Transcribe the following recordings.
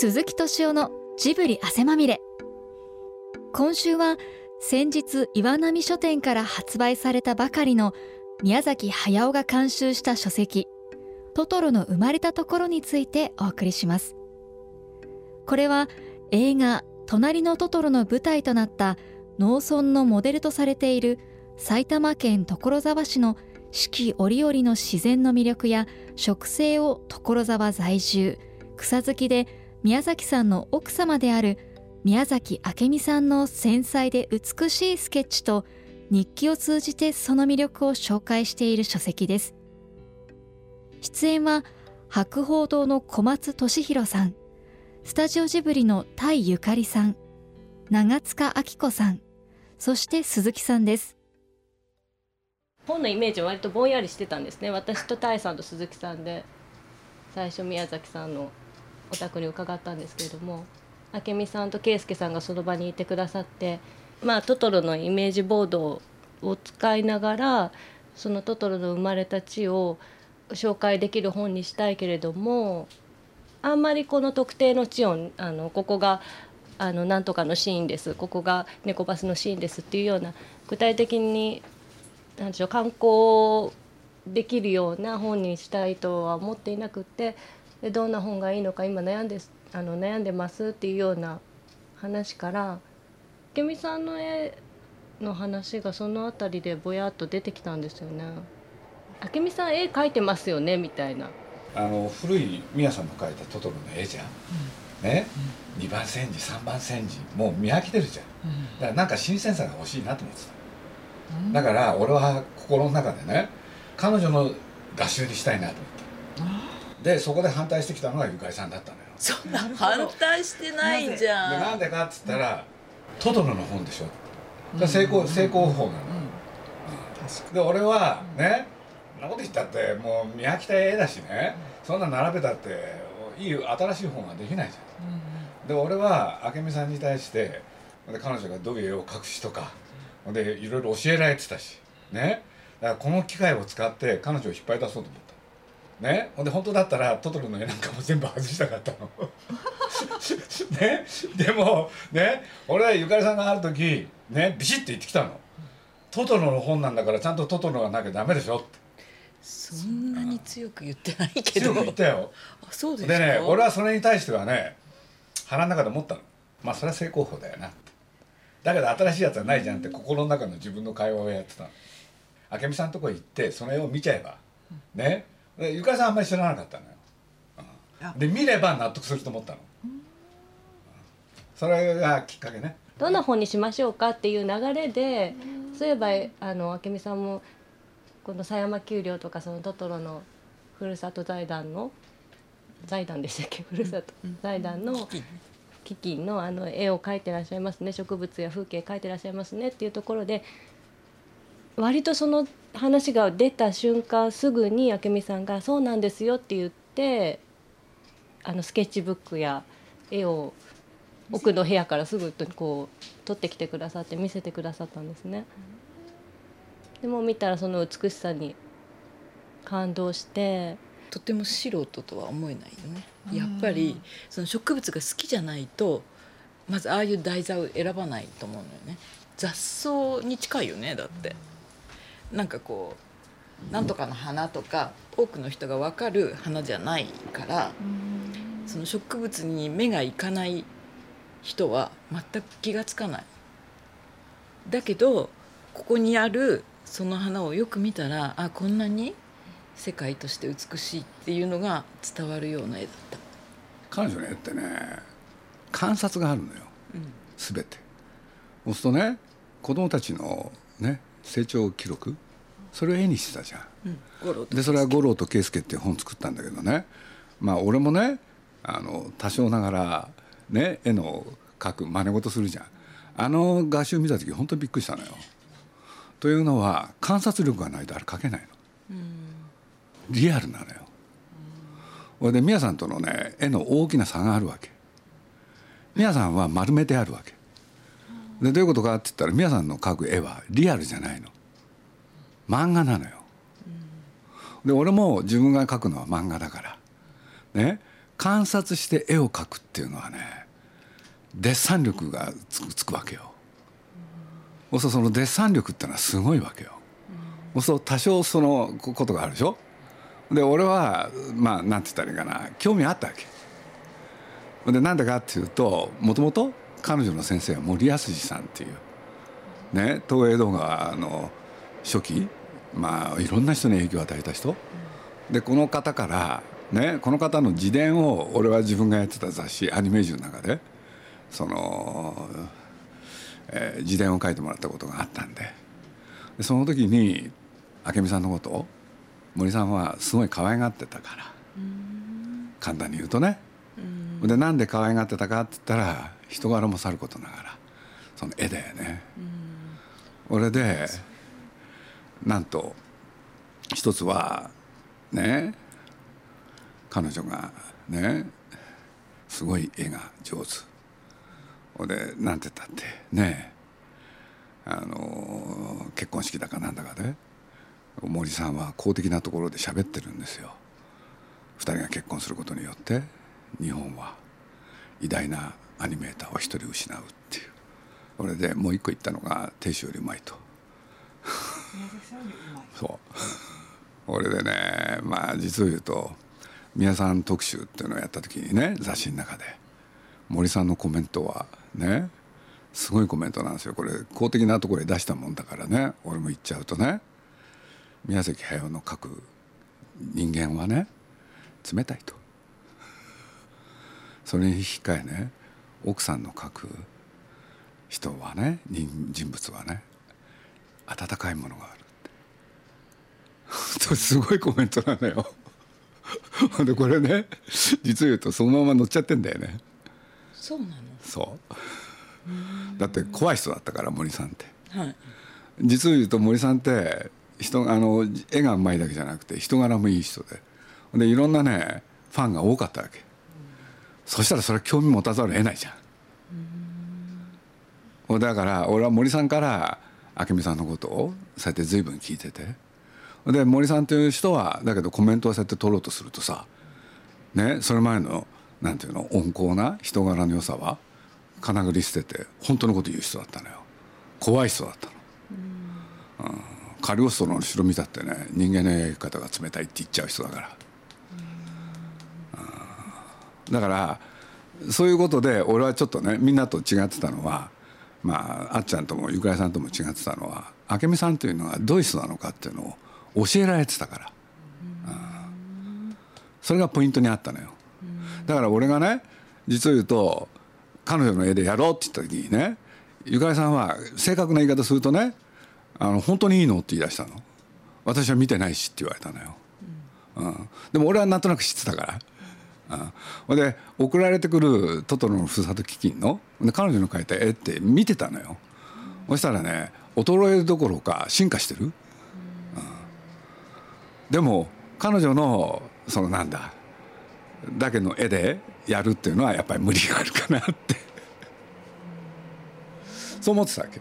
鈴木敏夫のジブリ汗まみれ。今週は先日岩波書店から発売されたばかりの宮崎駿が監修した書籍トトロの生まれたところについてお送りします。これは映画隣のトトロの舞台となった農村のモデルとされている埼玉県所沢市の四季折々の自然の魅力や植生を所沢在住草好きで宮崎さんの奥様である宮崎明美さんの繊細で美しいスケッチと日記を通じてその魅力を紹介している書籍です。出演は博報堂の小松俊弘さん。スタジオジブリの田井ゆかりさん。長塚明子さん。そして鈴木さんです。本のイメージは割とぼんやりしてたんですね。私とタイさんと鈴木さんで。最初宮崎さんのお宅に伺ったんですけれども明美さんと圭介さんがその場にいてくださってまあトトロのイメージボードを使いながらそのトトロの生まれた地を紹介できる本にしたいけれどもあんまりこの特定の地をあのここがあのなんとかのシーンですここが猫バスのシーンですっていうような具体的になんでしょう観光できるような本にしたいとは思っていなくってでどんな本がいいのか今悩んであの悩んでますっていうような話から明美さんの絵の話がその辺りでぼやっと出てきたんですよね。明美さん絵描いてますよねみたいな。あの古い宮さんの描いたトトロの絵じゃん、うん、ね、うん、2番煎じ3番煎じ。もう見飽きてるじゃん、うん、だからなんか新鮮さが欲しいなと思ってた、だから俺は心の中でね彼女の合集にしたいなと思ってでそこで反対してきたのがゆかりさんだったのよ。そんな反対してないじゃん。でなんでかっつったら、トトロの本でしょ。成功成功法なの、で俺はね、そんなこと言ったってもう見飽きた絵だしね、そんな並べたっていい新しい本ができないじゃん、うん、で俺は明美さんに対してで彼女がどういう絵を描くしとかでいろいろ教えられてたしね。だからこの機会を使って彼女を引っ張り出そうと思ったね。ほんで本当だったらトトロの絵なんかも全部外したかったの。ね。でもね。俺はゆかりさんがある時ねビシッて言ってきたの。トトロの本なんだからちゃんとトトロがなきゃダメでしょって。そんなに強く言ってないけど。強く言ったよ。あそうですでね俺はそれに対してはね腹の中で思ったの。まあそれは正攻法だよなだけど新しいやつはないじゃんって心の中の自分の会話をやってたの。明美さんのとこ行ってその絵を見ちゃえばね。でゆかりさんあんまり知らなかったのよ、うん、で見れば納得すると思ったの、うん、それがきっかけね。どんな本にしましょうかっていう流れでそういえばあの明美さんもこの狭山丘陵とかそのトトロのふるさと財団の財団でしたっけ？ふるさと財団の基金のあの絵を描いてらっしゃいますね。植物や風景描いてらっしゃいますねっていうところで割とその話が出た瞬間すぐに明美さんが「そうなんですよ」って言ってあのスケッチブックや絵を奥の部屋からすぐこう撮ってきてくださって見せてくださったんですね。でも見たらその美しさに感動して。とても素人とは思えないよね。やっぱりその植物が好きじゃないとまずああいう題材を選ばないと思うのよね。雑草に近いよねだってなんかこうなんとかの花とか多くの人が分かる花じゃないからその植物に目がいかない人は全く気が付かない。だけどここにあるその花をよく見たらあこんなに世界として美しいっていうのが伝わるような絵だった。彼女の絵ってね観察があるのよ、うん、全て。そうするとね子供たちのね成長記録それを絵にしてたじゃん、うん、でそれは五郎と圭介っていう本作ったんだけどね。まあ俺もねあの多少ながらね絵の描く真似事するじゃん。あの画集見た時本当にびっくりしたのよ。というのは観察力がないとあれ描けないの、リアルなのよ。これで宮さんとのね絵の大きな差があるわけ。宮さんは丸めてあるわけ。でどういうことかって言ったら宮さんの描く絵はリアルじゃないの漫画なのよで俺も自分が描くのは漫画だからね観察して絵を描くっていうのはねデッサン力がつくつくわけよ。そうそのデッサン力ってのはすごいわけよ。そう多少そのことがあるでしょ？で俺はまあなんて言ったらいいかな興味あったわけ。でなんでかっていうともともと彼女の先生は森保さんっていうね東映動画の初期まあいろんな人に影響を与えた人。でこの方からねこの方の自伝を俺は自分がやってた雑誌アニメージュの中でその、えー、自伝を書いてもらったことがあったんで。でその時に明美さんのことを森さんはすごい可愛がってたから簡単に言うとね。でなんで可愛がってたかって言ったら人柄もさることながらその絵だよね。俺でなんと一つはね彼女がねすごい絵が上手。でなんて言ったってねあの結婚式だかなんだかで森さんは公的なところで喋ってるんですよ。2人が結婚することによって日本は偉大なアニメーターを一人失うっていう。これでもう一個言ったのが亭主よりうまいと。そう。俺でねまあ実を言うと宮さん特集っていうのをやった時にね雑誌の中で森さんのコメントはねすごいコメントなんですよ。これ公的なところへ出したもんだからね俺も言っちゃうとね宮崎駿の書く人間はね冷たいと。それに引き換えね奥さんの書く人はね人物はね温かいものがある。ってすごいコメントなのよ。でこれね実を言うとそのまま乗っちゃってんだよね。そうなの？そう。だって怖い人だったから森さんって、はい、実を言うと森さんって人あの絵がうまいだけじゃなくて人柄もいい人で。でいろんなねファンが多かったわけ、そしたらそれは興味持たざるを得ないじゃん、だから俺は森さんから明美さんのことをそうやって随分聞いてて。で森さんという人はだけどコメントをそうやって取ろうとするとさねそれ前のなんていうの温厚な人柄の良さは金繰り捨てて本当のこと言う人だったのよ。怖い人だったの、うん、カリオストロの城見たってね人間の描き方が冷たいって言っちゃう人だから、うん、だからそういうことで俺はちょっとねみんなと違ってたのはまああっちゃんともゆくらさんとも違ってたのは明美さんというのはどういう人なのかっていうのを教えられてたから、うん、それがポイントにあったのよ。だから俺がね実を言うと彼女の絵でやろうって言った時にねゆかりさんは正確な言い方するとねあの本当にいいのって言い出したの。私は見てないしって言われたのよ、うん、でも俺はなんとなく知ってたからうん、で送られてくるトトロのふるさと基金ので彼女の描いた絵って見てたのよ、そしたらね衰えるどころか進化してる、でも彼女のそのなんだだけの絵でやるっていうのはやっぱり無理があるかなって。そう思ってたわけ。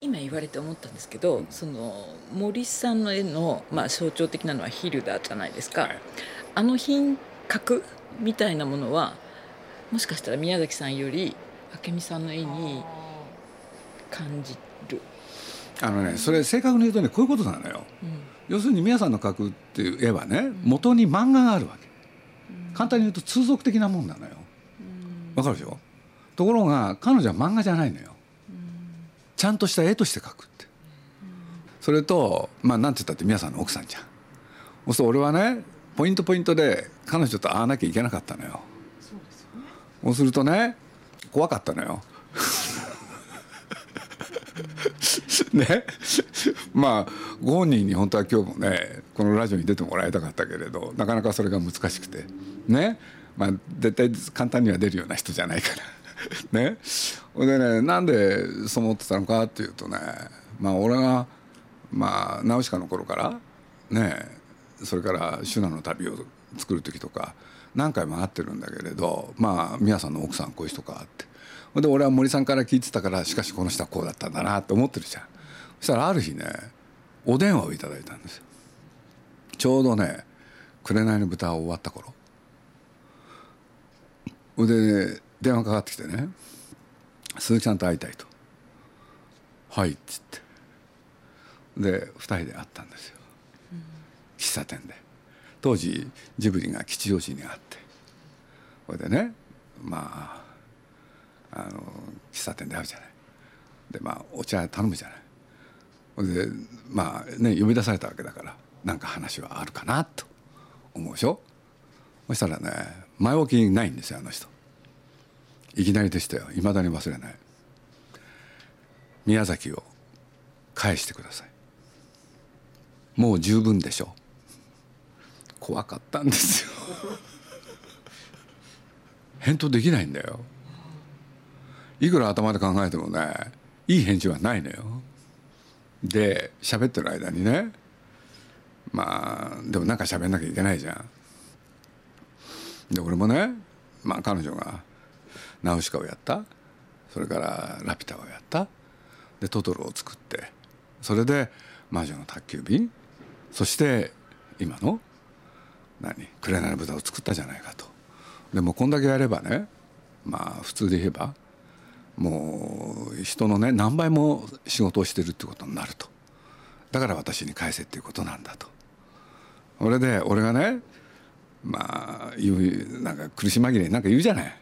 今言われて思ったんですけどその森さんの絵の、まあ、象徴的なのはヒルダじゃないですか、はい、あの品格みたいなものはもしかしたら宮崎さんより明美さんの絵に感じる。あのねそれ正確に言うとねこういうことなのよ、うん。要するに宮さんの描くっていう絵はね元に漫画があるわけ。簡単に言うと通俗的なもんなのよ。わかるでしょ？ところが彼女は漫画じゃないのよ。ちゃんとした絵として描くって。それとまあなんて言ったって宮さんの奥さんじゃん。そう俺はねポイントポイントで彼女と会わなきゃいけなかったのよ。そうするとね怖かったのよ。ね。まあご本人に本当は今日もねこのラジオに出てもらいたかったけれどなかなかそれが難しくて。ね。まあ絶対簡単には出るような人じゃないから。ね。でねなんでそう思ってたのかっていうとねまあ俺がまあナウシカの頃からねそれから「シュナの旅」を作る時とか何回も会ってるんだけれどまあ宮さんの奥さんこういう人かって。ほんで俺は森さんから聞いてたからしかしこの人はこうだったんだなって思ってるじゃん。そしたらある日ねお電話をいただいたんですよ。ちょうどね「紅の豚」終わった頃。ほいで電話かかってきてね「鈴木さんと会いたい」と「はい」っつって。で2人で会ったんですよ、喫茶店で。当時ジブリが吉祥寺にあって。これでねまああの喫茶店で会うじゃない。でまあお茶頼むじゃない。ほんでまあね呼び出されたわけだからなんか話はあるかなと。思うでしょ？そしたらね前置きないんですよあの人。いきなりでしたよ。いまだに忘れない。宮崎を返してください。もう十分でしょ。う怖かったんですよ。返答できないんだよ。いくら頭で考えてもねいい返事はないのよ。で喋ってる間にねまあでもなんか喋んなきゃいけないじゃん。で俺もねまあ彼女がナウシカをやった。それからラピュタをやった。でトトロを作って。それで魔女の宅急便。そして今の何？紅の豚を作ったじゃないかと。でもこんだけやればねまあ普通で言えばもう人のね何倍も仕事をしてるってことになると。だから私に返せっていうことなんだと。それで俺がねまあ言うなんか苦し紛れになんか言うじゃない。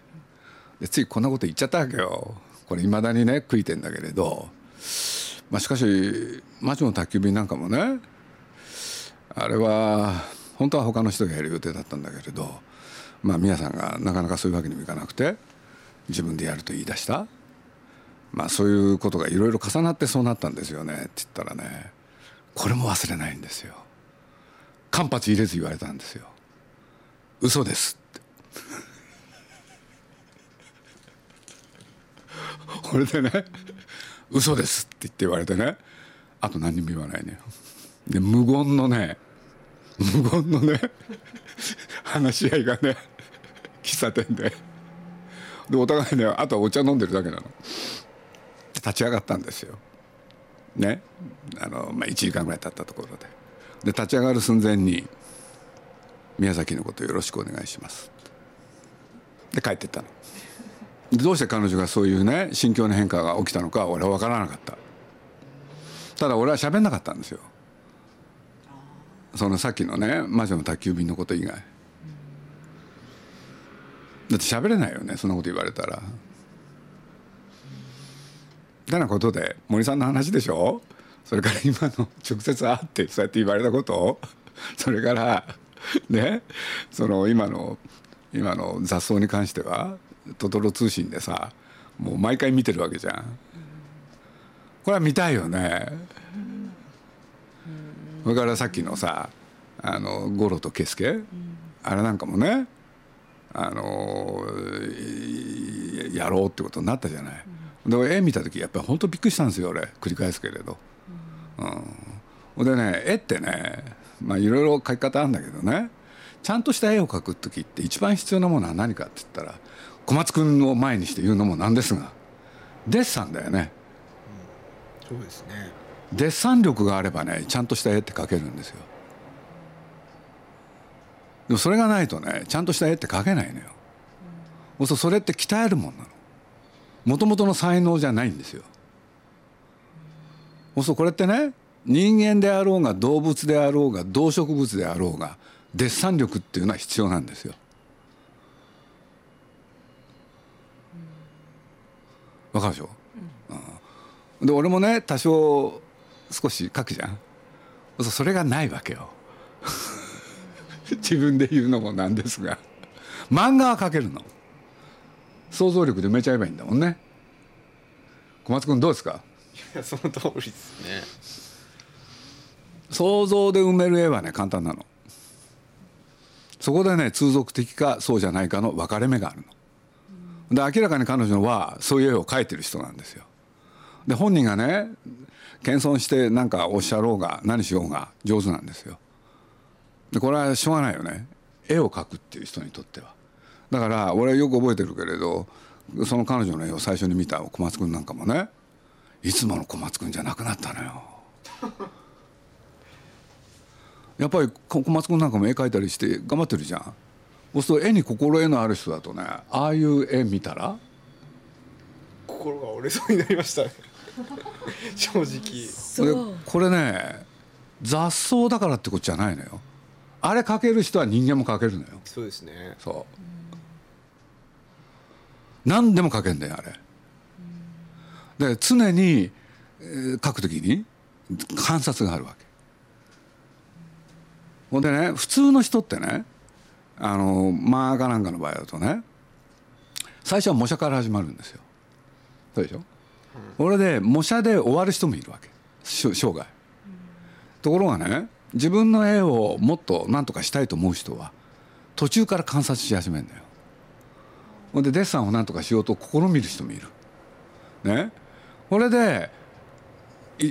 でついこんなこと言っちゃったわけよ。これいまだにね悔いてんだけれど。まあしかし魔女の宅急便なんかもねあれは本当は他の人がやる予定だったんだけれどまあ皆さんがなかなかそういうわけにもいかなくて自分でやると言い出した。まあそういうことがいろいろ重なってそうなったんですよね。って言ったらねこれも忘れないんですよ。間髪入れず言われたんですよ。嘘ですって。これでね嘘ですって言って言われてねあと何にも言わないねで無言のね無言のね話し合いがね喫茶店で。でお互いねあとはお茶飲んでるだけなの。立ち上がったんですよ。ね。あの、まあ、1時間ぐらい経ったところで。で立ち上がる寸前に「宮崎のことよろしくお願いします」で帰ってったの。どうして彼女がそういうね心境の変化が起きたのか俺は分からなかった。ただ俺は喋んなかったんですよ。そのさっきのね魔女の宅急便のこと以外。だって喋れないよねそんなこと言われたら。みたいなことで森さんの話でしょ？それから今の直接会ってそうやって言われたこと？それからねその今の今の雑草に関してはトトロ通信でさもう毎回見てるわけじゃん。これは見たいよね。それからさっきのさあの五郎と圭介あれなんかもねあのやろうってことになったじゃない。で絵見た時やっぱり本当びっくりしたんですよ俺繰り返すけれど。うん、でね絵ってねまあいろいろ描き方あるんだけどねちゃんとした絵を描く時って一番必要なものは何かって言ったら小松君を前にして言うのもなんですがデッサンだよね、うん、そうですねデッサン力があればねちゃんとした絵って描けるんですよ。でもそれがないとねちゃんとした絵って描けないのよ、うん、それって鍛えるもんなの。もともとの才能じゃないんですよ。そこれってね人間であろうが動物であろうが動植物であろうがデッサン力っていうのは必要なんですよ。わかるでしょ、うん、で俺もね多少少し書くじゃん。それがないわけよ。自分で言うのもなんですが。漫画は描けるの。想像力で埋めちゃえばいいんだもんね。小松君どうですか？いやその通りですね。想像で埋める絵はね簡単なの。そこでね通俗的かそうじゃないかの分かれ目があるの。で明らかに彼女はそういう絵を描いてる人なんですよ。で本人がね謙遜して何かおっしゃろうが何しようが上手なんですよ。でこれはしょうがないよね。絵を描くっていう人にとっては。だから俺はよく覚えてるけれどその彼女の絵を最初に見た小松君なんかもね。いつもの小松君じゃなくなったのよ。やっぱり小松君なんかも絵描いたりして頑張ってるじゃん。そうすると絵に心得のある人だとねああいう絵見たら。心が折れそうになりましたね。正直。でそう。これね雑草だからってことじゃないのよ。あれ描ける人は人間も描けるのよ。そうですね。そう。何でも描けんだよあれ。で常にえー描くときに観察があるわけ。ほんでね普通の人ってねあのマーガなんかの場合だとね最初は模写から始まるんですよ。そうでしょ、これで模写で終わる人もいるわけ。生涯。ところがね自分の絵をもっと何とかしたいと思う人は途中から観察し始めるんだよ。ほんでデッサンを何とかしようと試みる人もいる。ね？これで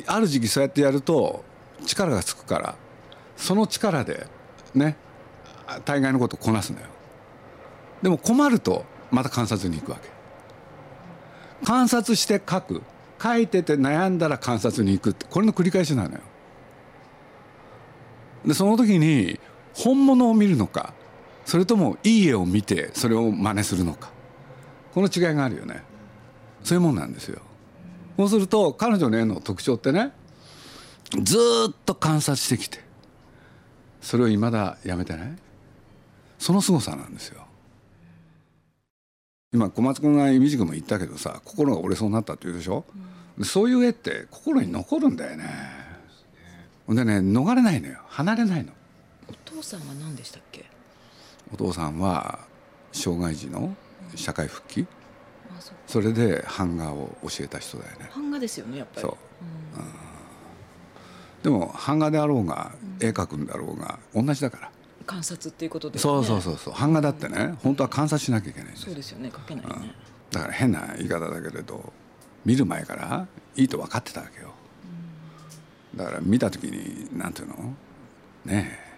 ある時期そうやってやると力がつくからその力でね大概のことをこなすんだよ。でも困るとまた観察に行くわけ。観察して書く。書いてて悩んだら観察に行くって。これの繰り返しなのよ。でその時に本物を見るのか。それともいい絵を見てそれを真似するのか。この違いがあるよね。そういうもんなんですよ。そうすると彼女の絵の特徴ってねずっと観察してきて。それを未だやめてない。その凄さなんですよ。今小松君がいみじくも言ったけどさ心が折れそうになったって言うでしょ、そういう絵って心に残るんだよね。ほんでね逃れないのよ。離れないの。お父さんは何でしたっけ？お父さんは障害児の社会復帰。あそうそれで版画を教えた人だよね。版画ですよねやっぱり。そう。でも版画であろうが絵描くんだろうが同じだから、観察っていうことで、ね、そうそうそうそう。版画だってね本当は観察しなきゃいけないんです。そうですよね書けないね、だから変な言い方だけれど見る前からいいと分かってたわけよ。だから見た時になんていうの？ねえ。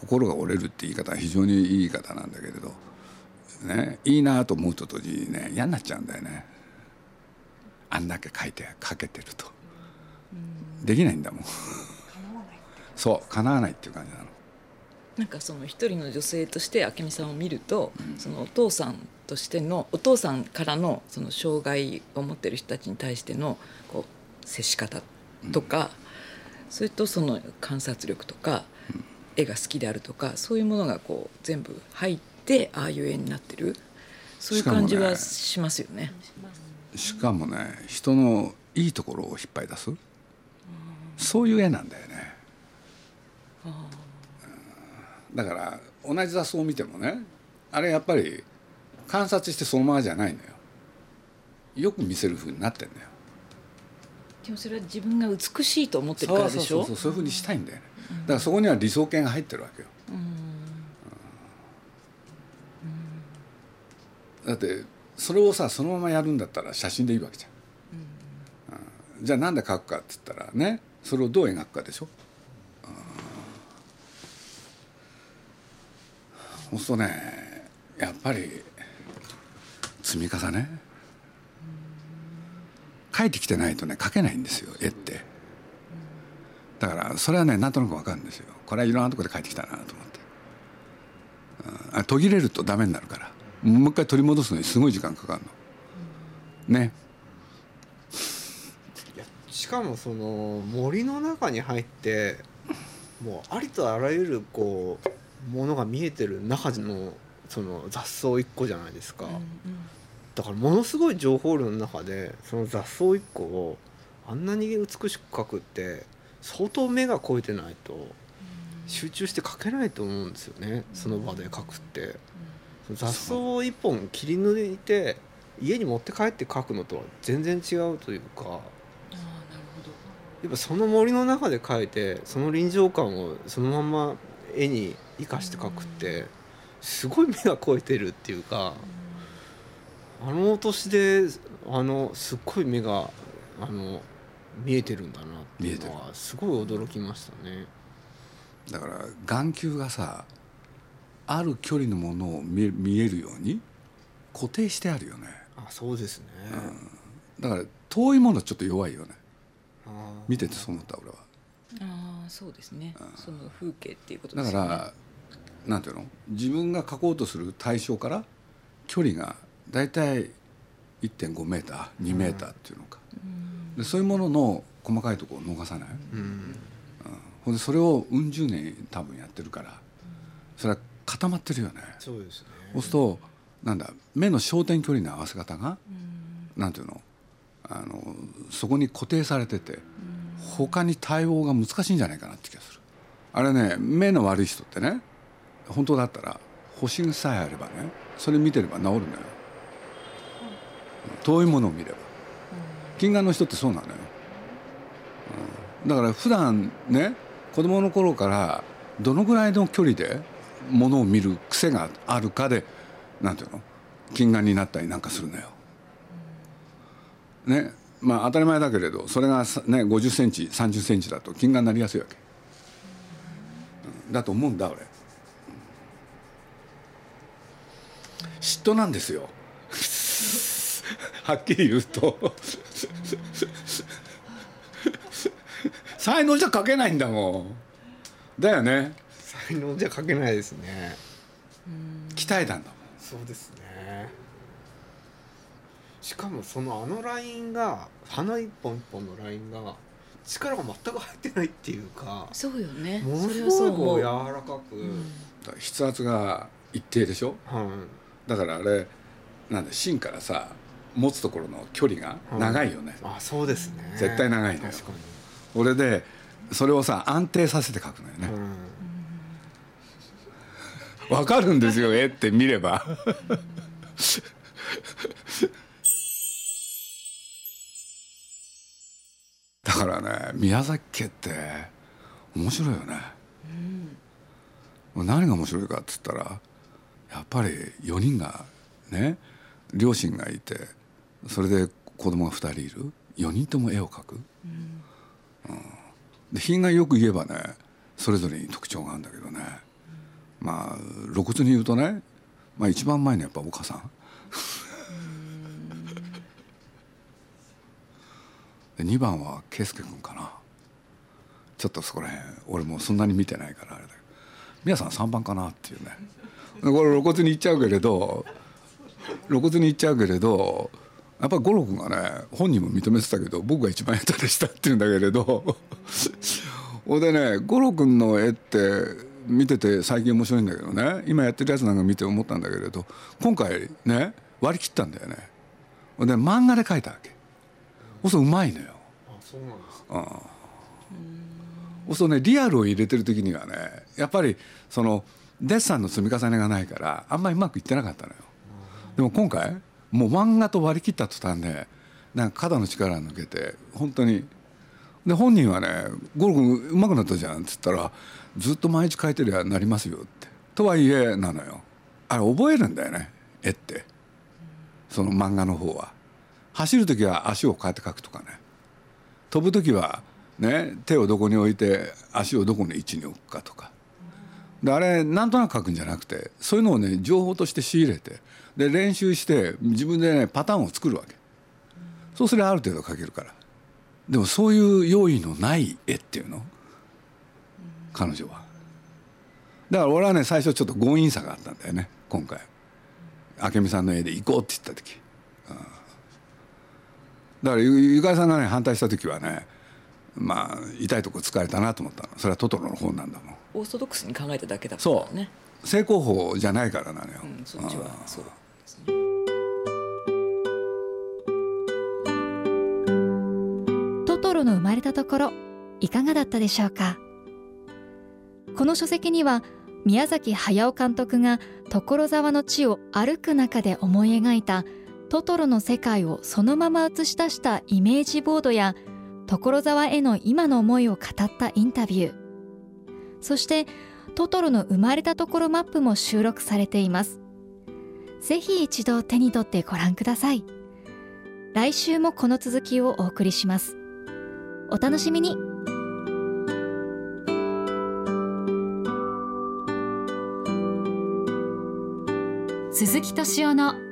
心が折れるって言い方は非常にいい言い方なんだけれどねいいなと思うと同時にね嫌になっちゃうんだよね。あんだけ書いて書けてると。できないんだもん。そう叶わないっていう感じなのなんかその一人の女性として明美さんを見ると、そのお父さんとしてのお父さんからのその障害を持ってる人たちに対してのこう接し方とか、それとその観察力とか、絵が好きであるとかそういうものがこう全部入ってああいう絵になってる。そういう感じはしますよね。しかもね人のいいところを引っ張り出す。そういう絵なんだよね。うんだから同じ雑草を見てもねあれやっぱり観察してそのままじゃないのよ。よく見せる風になってんだよ。でもそれは自分が美しいと思ってるからでしょ？そうそうそうそういう風にしたいんだよね。だからそこには理想形が入ってるわけよ。だってそれをさそのままやるんだったら写真でいいわけじゃん、うん。じゃあなんで描くかって言ったらねそれをどう描くかでしょ、うそうするとねやっぱり積み重ね？描いてきてないとね描けないんですよ絵って。だからそれはねなんとなくわかるんですよ。これはいろんなところで描いてきたなと思って、うん、途切れるとダメになるから。もう一回取り戻すのにすごい時間かかるの。ね。しかもその森の中に入ってもうありとあらゆるこうものが見えてる中のその雑草一個じゃないですか、だからものすごい情報量の中でその雑草一個をあんなに美しく描くって相当目が肥えてないと集中して描けないと思うんですよね。その場で描くって。雑草を一本切り抜いて家に持って帰って描くのとは全然違うというか。やっぱその森の中で描いてその臨場感をそのまま絵に生かして描くってすごい目が肥えてるっていうかあのお年であのすっごい目があの見えてるんだなっていうのはすごい驚きましたね。だから眼球がさある距離のものを見見えるように固定してあるよね。あそうですね、だから遠いものちょっと弱いよね。見ててそう思った俺はああそうですね、その風景っていうことね。からなんていうの？自分が描こうとする対象から距離が大体1.5メーター2メーターっていうのか、でそういうものの細かいところを逃さない、うん。ほんでそれをうん十年多分やってるからそれは固まってるよね。そうですね。そうするとなんだ目の焦点距離の合わせ方が、なんていうの？あのそこに固定されてて、他に対応が難しいんじゃないかなって気がする。あれね目の悪い人ってね本当だったら星さえあればねそれ見てれば治るのよ、遠いものを見れば。近眼の人ってそうなのよ、うん。だから普段ね子供の頃からどのぐらいの距離でものを見る癖があるかでなんていうの？近眼になったりなんかするのよ。ね。まあ当たり前だけれどそれがさね50センチ30センチだと近眼になりやすいわけ。うんだと思うんだ俺。嫉妬なんですよ。はっきり言うと才能じゃ書けないんだもんだよね才能じゃ書けないですね鍛えたんだもんそうですねしかもそのあのラインが鼻一本一本のラインが力が全く入ってないっていうかそうよね。ものすごいこう柔らかく、だから筆圧が一定でしょ？はい。だからあれなんだ芯からさ持つところの距離が長いよね、あそうですね。絶対長いのよ。俺でそれをさ安定させて描くのよに、ね。うん。わかるんですよ絵って見れば だからね宮崎家って面白いよね、何が面白いかっつったらやっぱり4人がね両親がいてそれで子供が2人いる。4人とも絵を描く、うん。で品がよく言えばねそれぞれに特徴があるんだけどね、まあ露骨に言うとね、まあ、一番前にやっぱ岡さんで2番は圭佑君かな。ちょっとそこら辺俺もそんなに見てないからあれだけど。皆さん3番かなっていうね。これ露骨に言っちゃうけれど露骨に言っちゃうけれどやっぱり五郎君がね本人も認めてたけど僕が一番下手でしたって言うんだけれど。ほでね五郎君の絵って見てて最近面白いんだけどね。今やってるやつなんか見て思ったんだけれど今回ね割り切ったんだよね。ほんで漫画で描いたわけ。そうまいのよ。あそうなんですか。そうするとねリアルを入れてる時にはねやっぱりそのデッサンの積み重ねがないからあんまりうまくいってなかったのよ。でも今回もう漫画と割り切った途端でなんか肩の力が抜けて本当にで本人はね「ゴル君うまくなったじゃん」っつったら「ずっと毎日描いてりゃなりますよ」って。とはいえなのよ。あれ覚えるんだよね絵って。その漫画の方は走る時は足をこうやって描くとかね。飛ぶ時はね手をどこに置いて足をどこの位置に置くかとか。であれなんとなく書くんじゃなくてそういうのをね情報として仕入れてで練習して自分でねパターンを作るわけ。そうすればある程度描けるから。でもそういう用意のない絵っていうの？彼女は。だから俺はね最初ちょっと強引さがあったんだよね今回。明美さんの絵で行こうって言った時、だからゆゆかりさんがね反対した時はねまあ痛いとこ疲れたなと思ったの。それはトトロの本なんだもん。オーソドックスに考えただけだかそう。らね成功法じゃないからなのよ、うん、そっちはそうトトロの生まれたところいかがだったでしょうか？この書籍には宮崎駿監督が所沢の地を歩く中で思い描いたトトロの世界をそのまま映し出したイメージボードや所沢への今の思いを語ったインタビュー。そしてトトロの生まれたところマップも収録されています。ぜひ一度手に取ってご覧ください。来週もこの続きをお送りします。お楽しみに。鈴木敏夫の